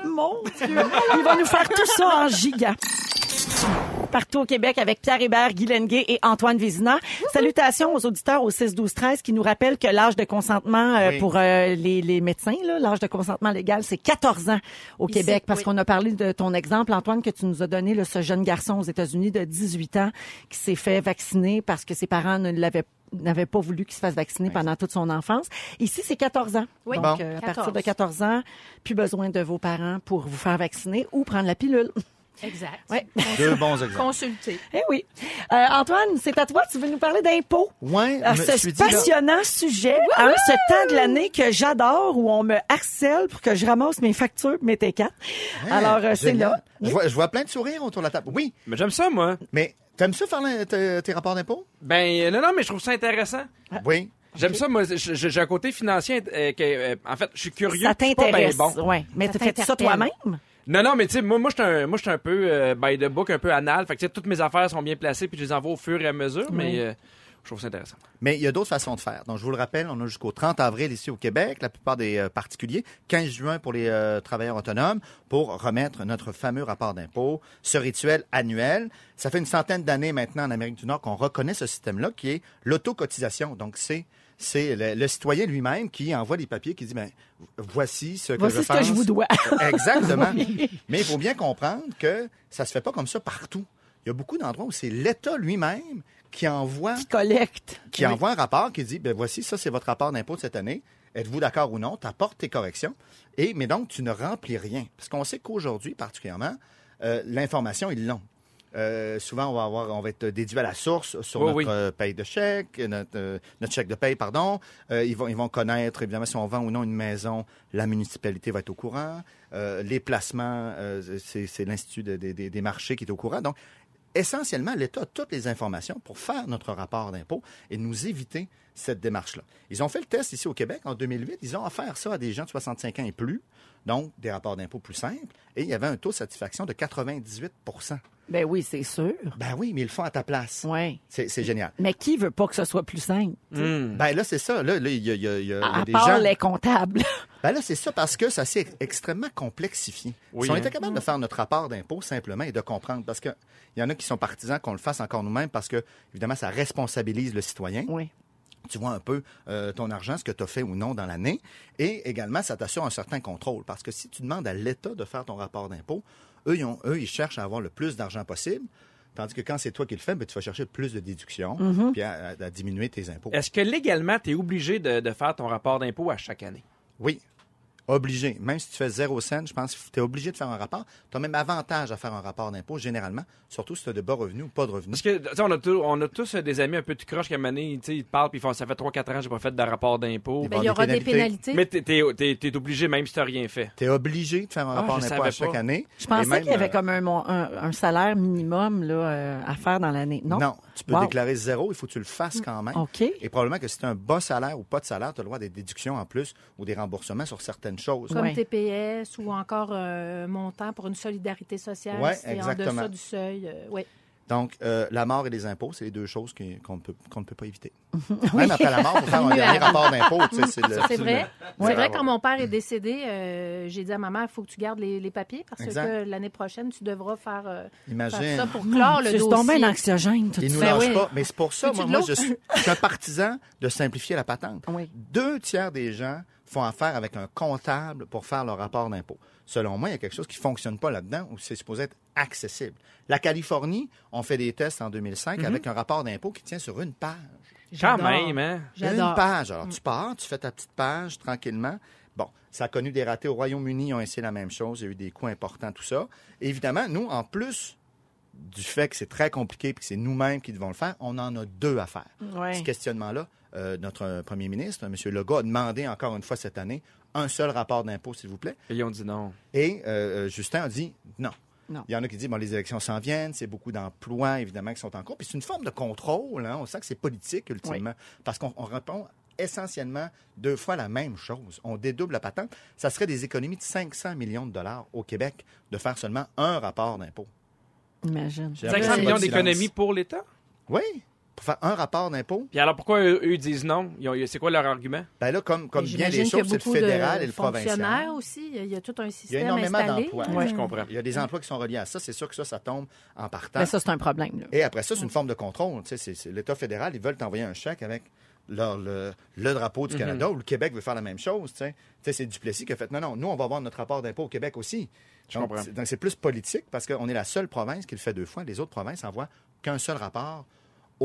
Mon Dieu. Il va nous faire tout ça en giga. Partout au Québec avec Pierre Hébert, Guy Lenguet et Antoine Vézina. Salutations aux auditeurs au 6-12-13 qui nous rappellent que l'âge de consentement euh, Oui. pour euh, les, les médecins, l'âge de consentement légal, c'est 14 ans au Ici, Québec. Parce oui. qu'on a parlé de ton exemple, Antoine, que tu nous as donné, là, ce jeune garçon aux États-Unis de 18 ans qui s'est fait vacciner parce que ses parents ne l'avaient n'avaient pas voulu qu'il se fasse vacciner pendant toute son enfance. Ici, c'est 14 ans. Oui. Donc, Bon. euh, à 14. partir de 14 ans, plus besoin de vos parents pour vous faire vacciner ou prendre la pilule. Exact. Ouais. Deux bons exemples. Consulter. Eh oui. Euh, Antoine, c'est à toi. Tu veux nous parler d'impôts? Ouais, Ah, je me ce suis dit, là- passionnant sujet, hein, ce temps de l'année que j'adore, où on me harcèle pour que je ramasse mes factures, mes T4. Alors, euh, c'est là. Je vois, je vois plein de sourires autour de la table. Oui, Mais j'aime ça, moi. mais t'aimes ça faire la- tes, rapports d'impôts? Ben, euh, non, non, mais je trouve ça intéressant. Oui. J'aime ça, moi. J'ai un côté financier euh, que, euh, en fait, je suis curieux. Ça t'intéresse. bon. Ouais. Mais tu fais ça toi-même? Non, non, mais tu sais, moi, moi, je suis un, moi, je suis un peu euh, by the book, un peu anal. Fait que, tu sais, toutes mes affaires sont bien placées, puis je les envoie au fur et à mesure, mais euh, je trouve ça intéressant. Mais il y a d'autres façons de faire. Donc, je vous le rappelle, on a jusqu'au 30 avril ici au Québec, la plupart des euh, particuliers, 15 juin pour les euh, travailleurs autonomes, pour remettre notre fameux rapport d'impôt, ce rituel annuel. Ça fait une centaine d'années maintenant en Amérique du Nord qu'on reconnaît ce système-là, qui est l'autocotisation. Donc, c'est c'est le, le citoyen lui-même qui envoie des papiers, qui dit, ben, voici ce que Voici je ce que pense. je vous dois. [LAUGHS] Exactement. [LAUGHS] Mais il faut bien comprendre que ça se fait pas comme ça partout. Il y a beaucoup d'endroits où c'est l'État lui-même qui envoie Collecte. qui envoie un rapport qui dit ben voici ça c'est votre rapport d'impôt de cette année. Êtes-vous d'accord ou non? Tu apportes tes corrections. Et mais donc tu ne remplis rien parce qu'on sait qu'aujourd'hui particulièrement euh, l'information ils l'ont. Euh, souvent, on va avoir, on va être déduit à la source sur Oui, notre oui. euh, paye de chèque, notre, euh, notre chèque de paye, pardon. Euh, ils vont, ils vont connaître évidemment si on vend ou non une maison, la municipalité va être au courant. Euh, les placements, c'est l'institut de- de- des- des marchés qui est au courant. Donc, essentiellement, l'État a toutes les informations pour faire notre rapport d'impôt et nous éviter cette démarche-là. Ils ont fait le test ici au Québec en 2008. Ils ont offert ça à des gens de 65 ans et plus, donc des rapports d'impôt plus simples, et il y avait un taux de satisfaction de 98 Ben oui, c'est sûr. Ben oui, mais ils le font à ta place. Ouais. C'est c'est génial. Mais qui veut pas que ce soit plus simple? Hmm. Ben là, c'est ça. Là, là, il y a, il y a- il y a- il y a À des part gens... les comptables. [LAUGHS] Ben là, c'est ça parce que ça s'est extrêmement complexifié. Oui, si on hein. était capable de faire notre rapport d'impôt simplement et de comprendre, parce qu'il y en a qui sont partisans qu'on le fasse encore nous-mêmes parce que, évidemment, ça responsabilise le citoyen. oui. Tu vois un peu euh, ton argent, ce que tu as fait ou non dans l'année. Et également, ça t'assure un certain contrôle. Parce que si tu demandes à l'État de faire ton rapport d'impôt, eux, ils ont- eux, ils cherchent à avoir le plus d'argent possible. Tandis que quand c'est toi qui le fais, ben, tu vas chercher plus de déductions puis à, à- à diminuer tes impôts. Est-ce que légalement, tu es obligé de, de faire ton rapport d'impôt à chaque année? Oui. Obligé. Même si tu fais zéro cent, je pense que tu es obligé de faire un rapport. Tu as même avantage à faire un rapport d'impôt, généralement, surtout si tu as de bas revenus ou pas de revenus. Parce que, tu sais, on a, tous- on a tous euh, des amis un peu tout croche qui, à un moment donné, tu sais, ils te parlent, puis ils font, ça fait 3-4 ans que j'ai pas fait de rapport d'impôt. Ben, il y aura des pénalités. Mais t'es, t'es, t'es- t'es obligé même si t'as rien fait. Tu es obligé de faire un Ah, rapport je d'impôt à chaque pas. année. Je pensais qu'il y avait euh, comme un, un salaire minimum là, euh, à faire dans l'année. Non? Non, tu peux Wow. déclarer zéro, il faut que tu le fasses quand même. OK. Et probablement que si tu as un bas salaire ou pas de salaire, tu as le droit à des déductions en plus ou des remboursements sur certaines choses. Comme Ouais. TPS ou encore un montant pour une solidarité sociale. Ouais, si c'est en deçà du seuil. euh, ouais. Donc, euh, la mort et les impôts, c'est les deux choses qu'on ne peut, qu'on ne peut pas éviter. [LAUGHS] Même après la mort, il faut faire un dernier rapport d'impôt. tu sais, c'est le- C'est vrai. Ouais. C'est vrai, quand mon père est décédé, euh, j'ai dit à ma mère, il faut que tu gardes les, les papiers parce Exact. que l'année prochaine, tu devras faire, euh, faire ça pour clore le C'est dossier. tombé un anxiogène, tout Il nous ça. Ben lâche oui. pas. Mais c'est pour ça, moi, moi je, suis, je suis un partisan de simplifier la patente. Oui. Deux tiers des gens font affaire avec un comptable pour faire leur rapport d'impôt. Selon moi, il y a quelque chose qui ne fonctionne pas là-dedans ou c'est supposé être accessible. La Californie, on fait des tests en 2005 Mhm. avec un rapport d'impôt qui tient sur une page. Quand J'adore. même, hein? Une page. Alors, tu pars, tu fais ta petite page tranquillement. Bon, ça a connu des ratés au Royaume-Uni, ils ont essayé la même chose. Il y a eu des coûts importants, tout ça. Et évidemment, nous, en plus du fait que c'est très compliqué et que c'est nous-mêmes qui devons le faire, on en a deux à faire. Ouais. Ce questionnement-là, euh, notre euh, premier ministre, M. Legault, a demandé encore une fois cette année un seul rapport d'impôt, s'il vous plaît. Et ils ont dit non. Et euh, Justin a dit non. Non. Il y en a qui disent, bon, les élections s'en viennent, c'est beaucoup d'emplois, évidemment, qui sont en cours. Puis c'est une forme de contrôle, hein. on sent que c'est politique, ultimement, parce qu'on on répond essentiellement deux fois la même chose. On dédouble la patente. Ça serait des économies de 500 millions de dollars au Québec de faire seulement un rapport d'impôt. Imagine. J'ai appelé 500 ça millions d'économies pour l'État? Oui, pour faire un rapport d'impôt. Puis alors, pourquoi eux, eux disent non? C'est quoi leur argument? Ben là, comme, comme bien a choses, c'est le fédéral de et le provincial. fonctionnaires aussi. Il y a- Il y a tout un Il y a système énormément d'emplois. Ouais, je comprends. Il y a des emplois qui sont reliés à ça. C'est sûr que ça, ça tombe en partant. Ben, ça, c'est un problème. Là. Et après ça, c'est une forme de contrôle. L'État fédéral, ils veulent t'envoyer un chèque avec leur- le, le drapeau du Canada ou le Québec veut faire la même chose. C'est Duplessis qui a fait non, non, nous, on va avoir notre rapport d'impôt au Québec aussi. Je Donc, comprends. c'est- Donc, c'est plus politique parce qu'on est la seule province qui le fait deux fois. Les autres provinces envoient qu'un seul rapport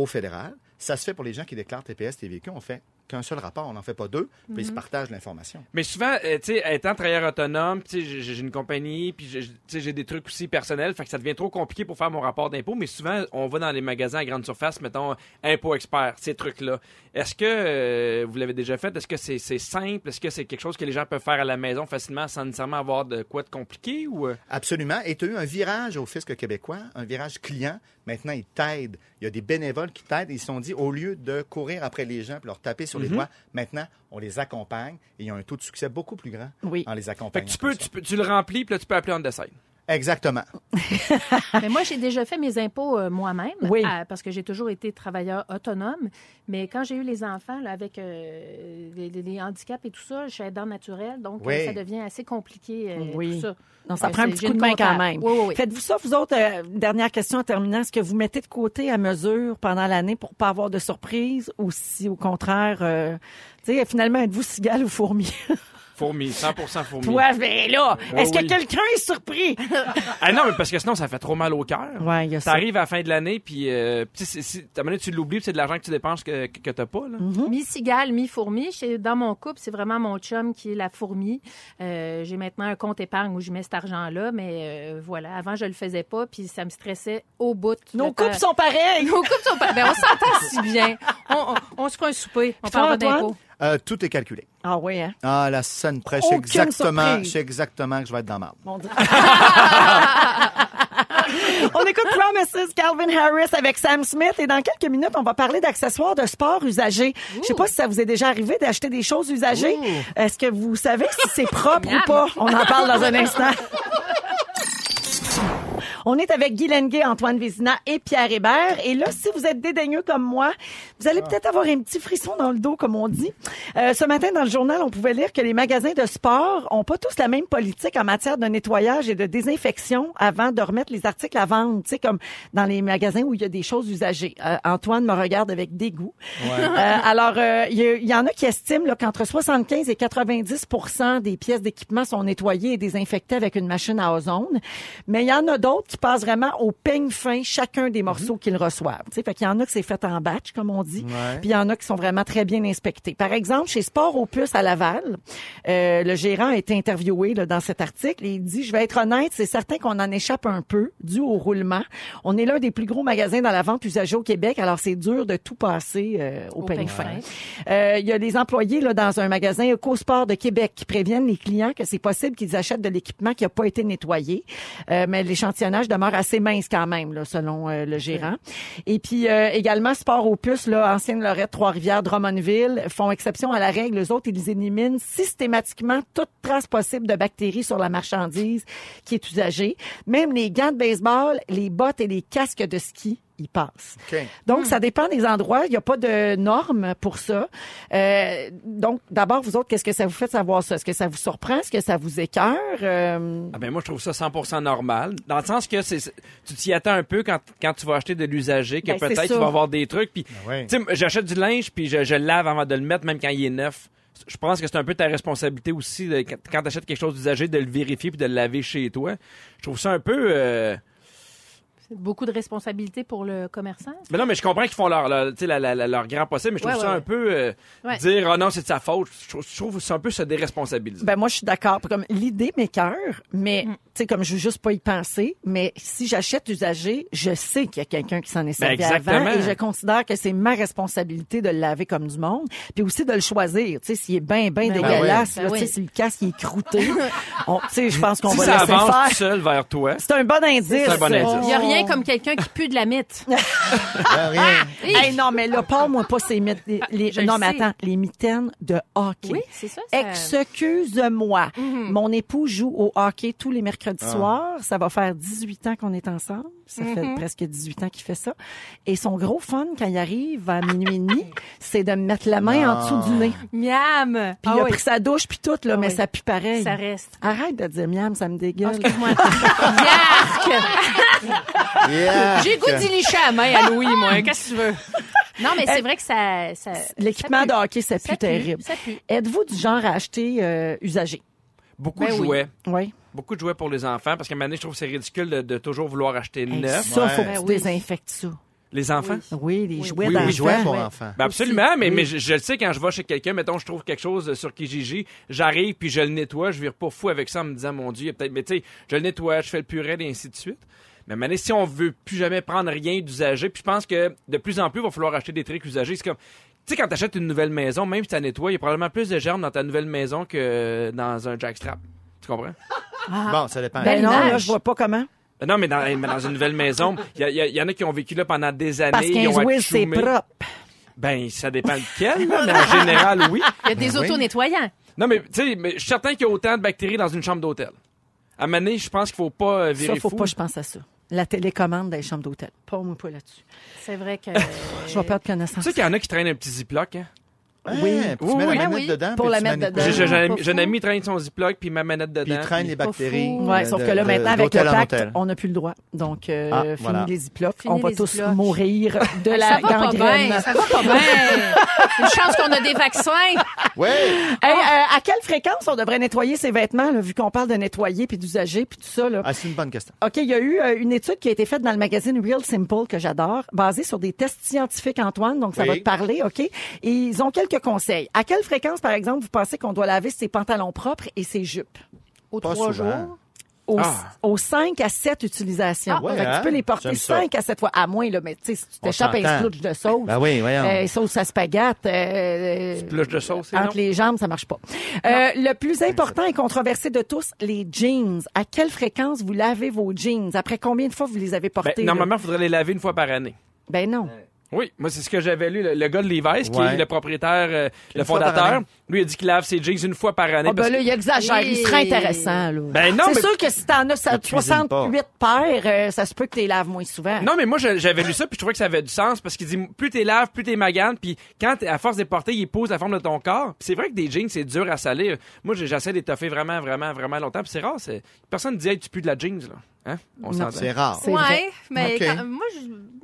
au fédéral. Ça se fait pour les gens qui déclarent TPS, TVQ. On fait qu'un seul rapport, on n'en fait pas deux, puis ils se partagent l'information. Mais souvent, euh, tu sais, étant travailleur autonome, tu sais, j'ai j'ai une compagnie, puis j'ai- tu sais, j'ai des trucs aussi personnels, fait que ça devient trop compliqué pour faire mon rapport d'impôt. Mais souvent, on va dans les magasins à grande surface, mettons, impôt expert, ces trucs-là. Est-ce que euh, vous l'avez déjà fait? Est-ce que c'est c'est simple? Est-ce que c'est quelque chose que les gens peuvent faire à la maison facilement sans nécessairement avoir de quoi de compliqué? Ou? Absolument. Et tu as eu un virage au fisc québécois, un virage client. Maintenant, ils t'aident. Il y a des bénévoles qui t'aident. Ils se sont dit, au lieu de courir après les gens et leur taper sur Mhm. les doigts, maintenant, on les accompagne et il y a un taux de succès beaucoup plus grand Oui. en les Fait accompagnant. que tu peux, tu peux, tu le remplis, puis là, tu peux appeler the side. Exactement. [LAUGHS] Mais moi, j'ai déjà fait mes impôts euh, moi-même Oui. à- parce que j'ai toujours été travailleur autonome. Mais quand j'ai eu les enfants là, avec euh, les, les- les handicaps et tout ça, je suis aidant naturel, donc Oui. euh, ça devient assez compliqué euh, Oui. tout ça. Non, ça Euh, prend un petit coup de main quand même. Oui, oui, oui. Faites-vous ça, vous autres, euh, dernière question en terminant, est-ce que vous mettez de côté à mesure pendant l'année pour pas avoir de surprise ou si au contraire, euh, tu sais, finalement, êtes-vous cigale ou fourmi? [LAUGHS] Fourmi, 100% fourmi. Toi, ben là, Ouais, est-ce oui. que quelqu'un est surpris? [LAUGHS] Ah non, mais parce que sinon, ça fait trop mal au cœur. Ouais, il y a ça. T'arrives à la fin de l'année, puis euh, puis si, si, à un moment donné, tu l'oublies, puis c'est de l'argent que tu dépenses que, que, que t'as pas. Là. Mi-cigale, mi-fourmi. Dans mon couple, c'est vraiment mon chum qui est la fourmi. Euh, j'ai maintenant un compte épargne où je mets cet argent-là, mais euh, voilà, avant, je le faisais pas, puis ça me stressait au bout. Nos couples sont pareils. Nos couples sont pas... Ben, on s'entend si bien. On, on, on se fera un souper. On Antoine? d'impôts. Euh, tout est calculé. Ah oui, hein? Ah, la scène près. Je sais Aucune exactement, sais exactement que je vais être dans ma Mon Dieu. [LAUGHS] on écoute Promises, Calvin Harris avec Sam Smith et dans quelques minutes, on va parler d'accessoires de sport usagés. Je sais pas si ça vous est déjà arrivé d'acheter des choses usagées. Est-ce que vous savez si c'est propre ou pas? On en parle dans un instant. [LAUGHS] On est avec Guy Lenguet, Antoine Vézina et Pierre Hébert. Et là, si vous êtes dédaigneux comme moi, vous allez peut-être avoir un petit frisson dans le dos, comme on dit. Euh, ce matin, dans le journal, on pouvait lire que les magasins de sport ont pas tous la même politique en matière de nettoyage et de désinfection avant de remettre les articles à vendre. Tu sais, comme dans les magasins où il y a des choses usagées. Euh, Antoine me regarde avec dégoût. Euh, alors, euh, il y, en a qui estiment qu'entre 75 et 90% des pièces d'équipement sont nettoyées et désinfectées avec une machine à ozone. Mais il y en a d'autres qui passent vraiment au peigne fin chacun des morceaux qu'ils reçoivent. Tu sais, fait qu'il y en a que c'est fait en batch, comme on dit. Ouais. Puis il y en a qui sont vraiment très bien inspectés. Par exemple, chez Sport au Plus à Laval, euh, le gérant a été interviewé là, dans cet article et il dit, je vais être honnête, c'est certain qu'on en échappe un peu dû au roulement. On est l'un des plus gros magasins dans la vente usagée au Québec, alors c'est dur de tout passer euh, au, Au peigne peigne fin. fin. Euh, Il y a des employés là, dans un magasin EcoSport de Québec qui préviennent les clients que c'est possible qu'ils achètent de l'équipement qui n'a pas été nettoyé. Euh, mais l'échantillonnage demeure assez mince quand même, là, selon euh, le gérant. Et puis euh, également, Sport au Plus, là, Ancienne Lorette, Trois-Rivières, Drummondville, font exception à la règle. Les autres, ils éliminent systématiquement toute trace possible de bactéries sur la marchandise qui est usagée. Même les gants de baseball, les bottes et les casques de ski, ils passent. Donc, ça dépend des endroits. Il n'y a pas de normes pour ça. Euh, donc, d'abord, vous autres, qu'est-ce que ça vous fait de savoir ça? Est-ce que ça vous surprend? Est-ce que ça vous écœure? Euh, Ah ben moi je trouve ça 100% normal dans le sens que c'est tu t'y attends un peu quand quand tu vas acheter de l'usager que Ben, peut-être tu vas avoir des trucs puis ouais. sais j'achète du linge puis je, je le lave avant de le mettre même quand il est neuf. Je pense que c'est un peu ta responsabilité aussi de- quand, tu achètes quelque chose d'usagé de le vérifier puis de le laver chez toi. Je trouve ça un peu euh, beaucoup de responsabilités pour le commerçant. Mais non, mais je comprends qu'ils font leur, leur, tu sais, la- la- la- leur grand possible, mais je trouve Ouais, ça ouais, un peu euh, Ouais. dire oh non, c'est de sa faute. Je trouve, je trouve que c'est un peu se déresponsabiliser. ben, moi, je suis d'accord. Comme l'idée m'écœure, mais, Mm. tu sais, comme je veux juste pas y penser, mais si j'achète usagé, je sais qu'il y a quelqu'un qui s'en est servi Ben, exactement. avant et je considère que c'est ma responsabilité de le laver comme du monde, puis aussi de le choisir. Tu sais, s'il est bien, bien Ben dégueulasse, Ben là, oui. tu sais, si le casque il est croûté, [LAUGHS] tu sais, je pense qu'on si va ça laisser avance faire. tout seul vers toi, C'est un bon indice. C'est un bon indice. Il n'y a rien comme quelqu'un qui pue de la mythe. [LAUGHS] Ah, rien. Hey, non, mais là, parle-moi pas ces mythes. Les, les- Je non, le mais sais. attends, les mitaines de hockey. Oui, c'est ça. ça- Excuse-moi. Mhm. Mon époux joue au hockey tous les mercredis Ah. soirs. Ça va faire 18 ans qu'on est ensemble. Ça Mhm. fait presque 18 ans qu'il fait ça. Et son gros fun, quand il arrive à minuit et demi, [LAUGHS] c'est de me mettre la main en dessous du nez. Miam! Puis Ah il a oui, pris sa douche, puis tout, là, Ah mais oui. ça pue pareil. ça reste. Arrête de dire miam, ça me dégueule. Excuse-moi. [LAUGHS] Yark! Yeah. J'ai le goût d'y licher à main à Louis, moi. Qu'est-ce que tu veux? Non, mais c'est vrai que ça. ça L'équipement de hockey, ça pue Ça pue, terrible. Ça pue. Êtes-vous du genre à acheter euh, usagé? beaucoup Ben de jouets. Oui. Beaucoup de jouets pour les enfants, parce qu'à un moment donné, je trouve que c'est ridicule de, de toujours vouloir acheter Hey, neuf. ça, Ouais. faut que Ben tu oui. désinfectes ça. Les enfants? Oui, les jouets Oui, d'enfants. Jouets pour enfants. Ben absolument, mais, oui. mais je, je le sais quand je vais chez quelqu'un, mettons, je trouve quelque chose sur Kijiji, j'arrive puis je le nettoie, je vire pas fou avec ça en me disant, mon Dieu, il y a peut-être, mais tu sais, je le nettoie, je fais le purée et ainsi de suite. Mais maintenant, si on veut plus jamais prendre rien d'usagé, puis je pense que de plus en plus, il va falloir acheter des trucs usagés. C'est comme, tu sais, quand t'achètes une nouvelle maison, même si tu nettoies, il y a probablement plus de germes dans ta nouvelle maison que dans un jackstrap. Tu comprends? Bon, ça dépend. Ben non, image. là, je vois pas comment. Ben Non, mais dans, mais dans une nouvelle maison, il y, y a- il y en a qui ont vécu là pendant des années. Parce qu'un c'est propre. Ben, ça dépend [LAUGHS] lequel, là, mais en général, oui. Il y a des Ben oui. auto-nettoyants. Non, mais tu sais, mais je suis certain qu'il y a autant de bactéries dans une chambre d'hôtel. À donné, je pense qu'il faut pas euh, virer Ça, faut fou. pas je pense à ça. La télécommande des chambres d'hôtel. Pas moi pas là-dessus. C'est vrai que. [LAUGHS] Je vais perdre Tu connaissance. sais qu'il y en a qui traînent un petit ziploc, hein? Oui, Oui. puis tu Oui, mets oui. la manette oui. dedans. Pour la tu mettre dedans. J'ai un, pas ami- traîne son ziploc puis ma manette dedans. Puis il traîne les bactéries. Ouais, de- sauf que là, de- maintenant, avec le pacte, on n'a plus le droit. Donc, euh, Ah, fini voilà. les ziplocs. On va tous ziplocs. mourir de la ça va pas gangrène. bien. Ça va pas bien. [LAUGHS] Une chance qu'on a des vaccins. Ouais. Hey, euh, à quelle fréquence on devrait nettoyer ses vêtements, là, vu qu'on parle de nettoyer puis d'usager puis tout ça? Là? Ah, c'est une bonne question. OK, il y a eu euh, une étude qui a été faite dans le magazine Real Simple que j'adore, basée sur des tests scientifiques, Antoine, donc ça Oui. va te parler, OK? Et ils ont quelques conseils. À quelle fréquence, par exemple, vous pensez qu'on doit laver ses pantalons propres et ses jupes? Aux Pas trois souvent. jours? Aux, Ah. aux 5 à 7 utilisations. Ah, ouais, Fait que hein? tu peux les porter J'aime ça. 5 à 7 fois, à moins, là, mais tu sais, si tu t'échappes un s'entend. splouch de sauce, Ben oui, voyons. euh, sauce à spaghette, euh, de sauce, non? entre les jambes, ça marche pas. Euh, le plus important et controversé de tous, les jeans. À quelle fréquence vous lavez vos jeans? Après combien de fois vous les avez Ben, portés? normalement, il faudrait les laver une fois par année. Ben non. Oui, moi, c'est ce que j'avais lu. Le, le gars de Levi's, qui est le propriétaire, euh, le fondateur, lui, il a dit qu'il lave ses jeans une fois par année. Ah parce ben là, il exagère. Il serait intéressant, là. Ben non, C'est mais- sûr que si t'en as ça- Tu cuisines 68 paires, euh, ça se peut que tu les laves moins souvent. Non, mais moi, j'avais lu ça, puis je trouvais que ça avait du sens, parce qu'il dit, plus t'es laves, plus t'es maganes, puis quand, t'es- à force de les porter, il pose la forme de ton corps. Puis c'est vrai que des jeans, c'est dur à salir. Moi, j'ai- j'essaie d'étoffer vraiment, vraiment, vraiment longtemps, puis c'est rare. c'est- Personne ne dit, hey, tu pues de la jeans, là. Hein? On Non. s'entend. C'est rare. Vrai. mais quand- moi, je,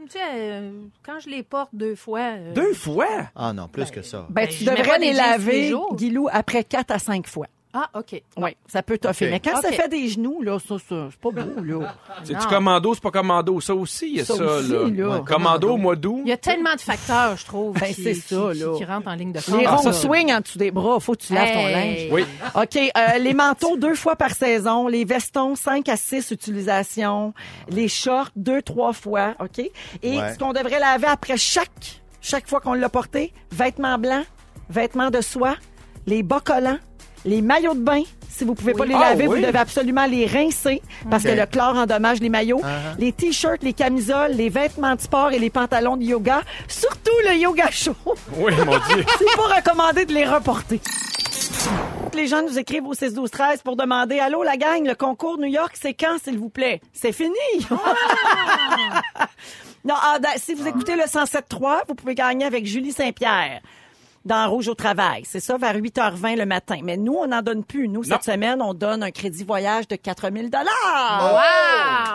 tu sais, euh, quand je les porte deux fois. euh, Deux fois? Ah non, plus que ça. Ben, Ben, tu je mets devrais les jeans tous les laver, jours. Guilou, après 4 à 5 fois. Ah, OK. Oui, ça peut toffer. Mais quand ça Ok. fait des genoux, là, ça, ça c'est pas beau, là. [LAUGHS] C'est-tu Non. commando, c'est pas commando. Ça aussi, il y a Ça ça, aussi, là. là. Ouais. Commando au mois d'août. Il y a tellement de facteurs, je trouve, Ben, qui, c'est ça, qui- là. qui rentrent en ligne de Les compte. ronds ça- swing en dessous des bras, faut que tu laves ton Hey. linge. Oui. OK. euh, les manteaux, deux fois par saison. Les vestons, cinq à six utilisations. Les shorts, deux, trois fois. OK? Et Ouais. ce qu'on devrait laver après chaque, chaque fois qu'on l'a porté, vêtements blancs, vêtements de soie, les bas collants, les maillots de bain. Si vous pouvez pas les Ah, laver, oui. vous devez absolument les rincer parce OK. que le chlore endommage les maillots. Uh-huh. Les t-shirts, les camisoles, les vêtements de sport et les pantalons de yoga. Surtout le yoga chaud. Oui, mon Dieu. [LAUGHS] C'est pas recommandé de les reporter. Les gens nous écrivent au 6 12 13 pour demander Allô la gang, le concours New York, c'est quand s'il vous plaît? C'est fini. [LAUGHS] non, ah, da- si vous écoutez le 107.3, vous pouvez gagner avec Julie Saint-Pierre. Dans Rouge au travail. C'est ça, vers 8h20 le matin. Mais nous, on n'en donne plus. Nous, cette semaine, on donne un crédit voyage de 4000 dollars.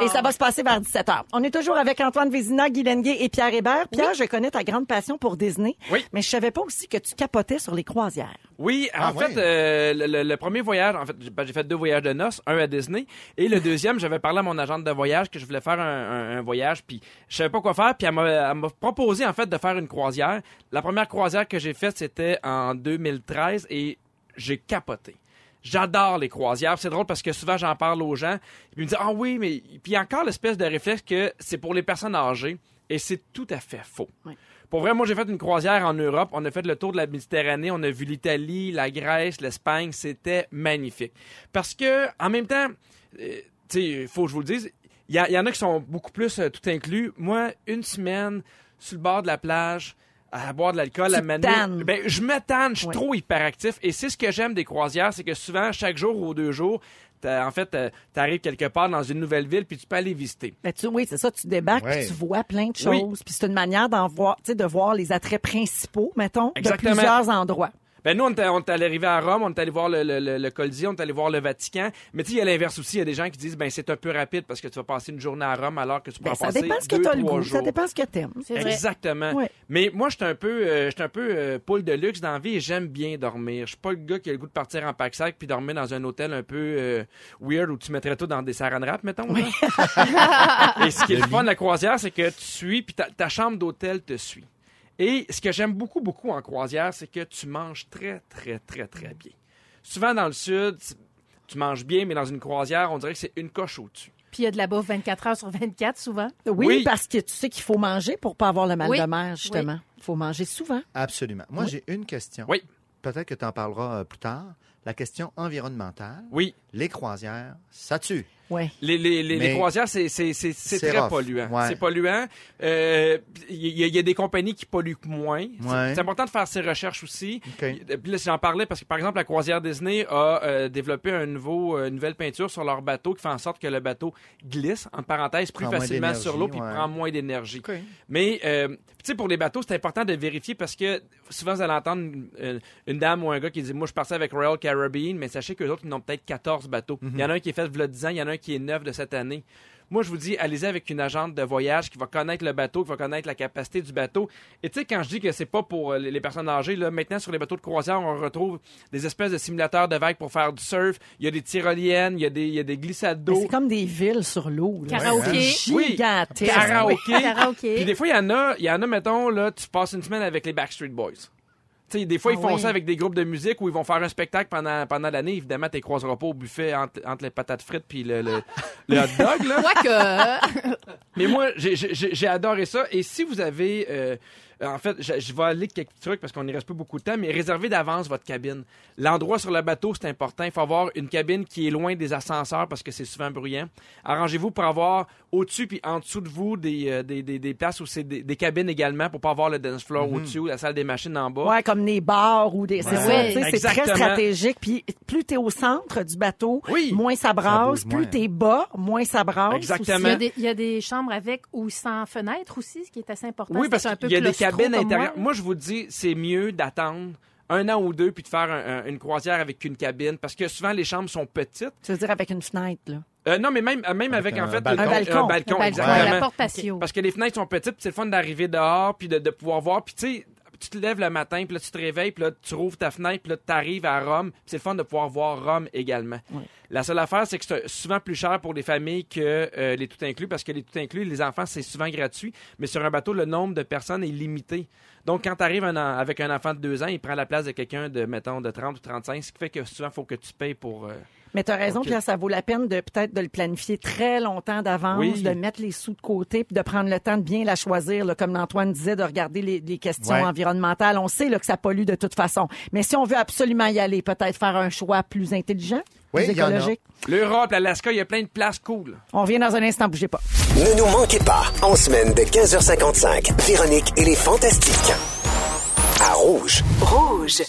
Wow! Et ça va se passer vers 17h. On est toujours avec Antoine Vézina, Guy Lenguet et Pierre Hébert. Pierre, je connais ta grande passion pour Disney. Oui. Mais je savais pas aussi que tu capotais sur les croisières. Oui, en Ah, fait, ouais. euh, le, premier voyage, en fait, j'ai ben, j'ai fait deux voyages de noces, un à Disney, et le [LAUGHS] deuxième, j'avais parlé à mon agente de voyage que je voulais faire un, un- un voyage, puis je savais pas quoi faire, puis elle m'a elle m'a proposé en fait de faire une croisière. La première croisière que j'ai faite, c'était en 2013, et j'ai capoté. J'adore les croisières. C'est drôle parce que souvent j'en parle aux gens. Ils me disent ah oui mais puis il y a encore l'espèce de réflexe que c'est pour les personnes âgées et c'est tout à fait faux. Oui. Pour vrai, moi, j'ai fait une croisière en Europe. On a fait le tour de la Méditerranée. On a vu l'Italie, la Grèce, l'Espagne. C'était magnifique. Parce que, en même temps, euh, tu sais, il faut que je vous le dise, il y, a- il y en a qui sont beaucoup plus euh, tout inclus. Moi, une semaine, sur le bord de la plage, à boire de l'alcool, à tannes. Ben, je me tanne, je suis trop hyperactif. Et c'est ce que j'aime des croisières, c'est que souvent, chaque jour ou deux jours, en fait, tu arrives quelque part dans une nouvelle ville, puis tu peux aller visiter. Ben, tu, oui, c'est ça, tu débarques, Ouais. puis tu vois plein de Oui. choses, puis c'est une manière d'en voir, tu sais, de voir les attraits principaux, mettons, Exactement. de plusieurs endroits. Ben nous, on est, on est allé arriver à Rome, on est allé voir le, le, le, le Colisée, on est allé voir le Vatican. Mais tu sais, il y a l'inverse aussi. Il y a des gens qui disent, ben c'est un peu rapide parce que tu vas passer une journée à Rome alors que tu Ben, pourras ça passer dépend ce que deux, tu as le trois goût, jours. ça dépend ce que t'aimes. C'est vrai. Exactement. Ouais. Mais moi, j'étais un peu, euh, un peu euh, poule de luxe dans la vie et j'aime bien dormir. Je suis pas le gars qui a le goût de partir en pack-sac puis dormir dans un hôtel un peu euh, weird où tu mettrais tout dans des saran wrap, mettons. là. [LAUGHS] et ce qui est le fun de la croisière, c'est que tu suis puis ta, ta chambre d'hôtel te suit. Et ce que j'aime beaucoup, beaucoup en croisière, c'est que tu manges très, très, très, très bien. Souvent dans le sud, tu manges bien, mais dans une croisière, on dirait que c'est une coche au-dessus. Puis il y a de la bouffe 24 heures sur 24, souvent. Oui, Oui. parce que tu sais qu'il faut manger pour pas avoir le mal Oui. de mer, justement. Il faut manger souvent. Absolument. Moi, j'ai une question. Oui. Peut-être que tu en parleras euh, plus tard. La question environnementale. Oui. Les croisières, ça tue. Oui. Les, les, les, les croisières, c'est, c'est, c'est, c'est C'est très rough. polluant. Ouais. C'est polluant. Euh, Il y, a- il y a des compagnies qui polluent moins. C'est- Ouais. C'est important de faire ses recherches aussi. OK. Puis là, j'en parlais parce que, par exemple, la croisière Disney a euh, développé un nouveau, euh, une nouvelle peinture sur leur bateau qui fait en sorte que le bateau glisse, en parenthèse, plus Prend facilement sur l'eau puis ouais. prend moins d'énergie. Mais, euh, tu sais, pour les bateaux, c'est important de vérifier parce que souvent, vous allez entendre une, dame ou un gars qui dit Moi, je suis parti avec Royal Caribbean, mais sachez qu'eux autres, ils ont peut-être 14 bateaux. Il y en a un qui est fait v'là 10 ans, il y en a un qui est neuf de cette année. Moi, je vous dis, allez-y avec une agente de voyage qui va connaître le bateau, qui va connaître la capacité du bateau. Et tu sais, quand je dis que c'est pas pour euh, les personnes âgées, là, maintenant, sur les bateaux de croisière, on retrouve des espèces de simulateurs de vagues pour faire du surf. Il y a des tyroliennes, il y a des, il y a des glissades d'eau. C'est comme des villes sur l'eau. Karaoké. Oui. Gigantesque. Karaoké. Karaoké. Puis des fois, il y en a, il y en a, mettons, là, tu passes une semaine avec les Backstreet Boys. Tu sais, des fois, ils Ah font oui. ça avec des groupes de musique où ils vont faire un spectacle pendant, pendant l'année. Évidemment, tu croiseras pas au buffet entre, entre les patates frites puis le, le, le hot dog, là. [LAUGHS] Quoique. Mais moi, j'ai adoré ça. Et si vous avez... euh, en fait, je, je vais aller quelques trucs parce qu'on n'y reste pas beaucoup de temps, mais réservez d'avance votre cabine. L'endroit sur le bateau, c'est important. Il faut avoir une cabine qui est loin des ascenseurs parce que c'est souvent bruyant. Arrangez-vous pour avoir au-dessus puis en dessous de vous des, euh, des, des, des places où c'est des, des cabines également pour pas avoir le dance floor au-dessus, la salle des machines en bas. Ouais, comme des bars ou des. C'est Ouais. ça, tu sais, c'est très stratégique. Puis plus t'es au centre du bateau, Oui. moins ça brasse. plus t'es bas, moins ça brasse. Exactement. Il y, a des, il y a des chambres avec ou sans fenêtre aussi, ce qui est assez important. Oui, C'est parce un peu qu'il y a des comme intérieures. moi. Moi, je vous dis, c'est mieux d'attendre un an ou deux puis de faire un- un- une croisière avec une cabine parce que souvent les chambres sont petites. Tu veux dire avec une fenêtre, là. Euh, non, mais même, même avec, Avec en un fait balcon. Un balcon. un Un balcon, Ouais, exactement. la porte patio. Parce que les fenêtres sont petites, puis c'est le fun d'arriver dehors, puis de, de pouvoir voir. Puis tu sais, tu te lèves le matin, puis là, tu te réveilles, puis là, tu rouvres ta fenêtre, puis là, tu arrives à Rome. c'est le fun de pouvoir voir Rome également. La seule affaire, c'est que c'est souvent plus cher pour les familles que euh, les tout inclus, parce que les tout inclus, les enfants, c'est souvent gratuit. Mais sur un bateau, le nombre de personnes est limité. Donc, quand tu arrives un avec un enfant de deux ans, il prend la place de quelqu'un de, mettons, de 30 ou 35, ce qui fait que souvent, il faut que tu payes pour... euh, Mais tu as raison, Ok. Pierre, ça vaut la peine de peut-être de le planifier très longtemps d'avance, Oui. de mettre les sous de côté, puis de prendre le temps de bien la choisir, là, comme Antoine disait, de regarder les, les questions Ouais. environnementales. On sait là, que ça pollue de toute façon. Mais si on veut absolument y aller, peut-être faire un choix plus intelligent, Oui, plus écologique. L'Europe, l'Alaska, il y a plein de places cool. On revient dans un instant, bougez pas. Ne nous manquez pas, en semaine de 15h55, Véronique et les Fantastiques. À Rouge. Rouge.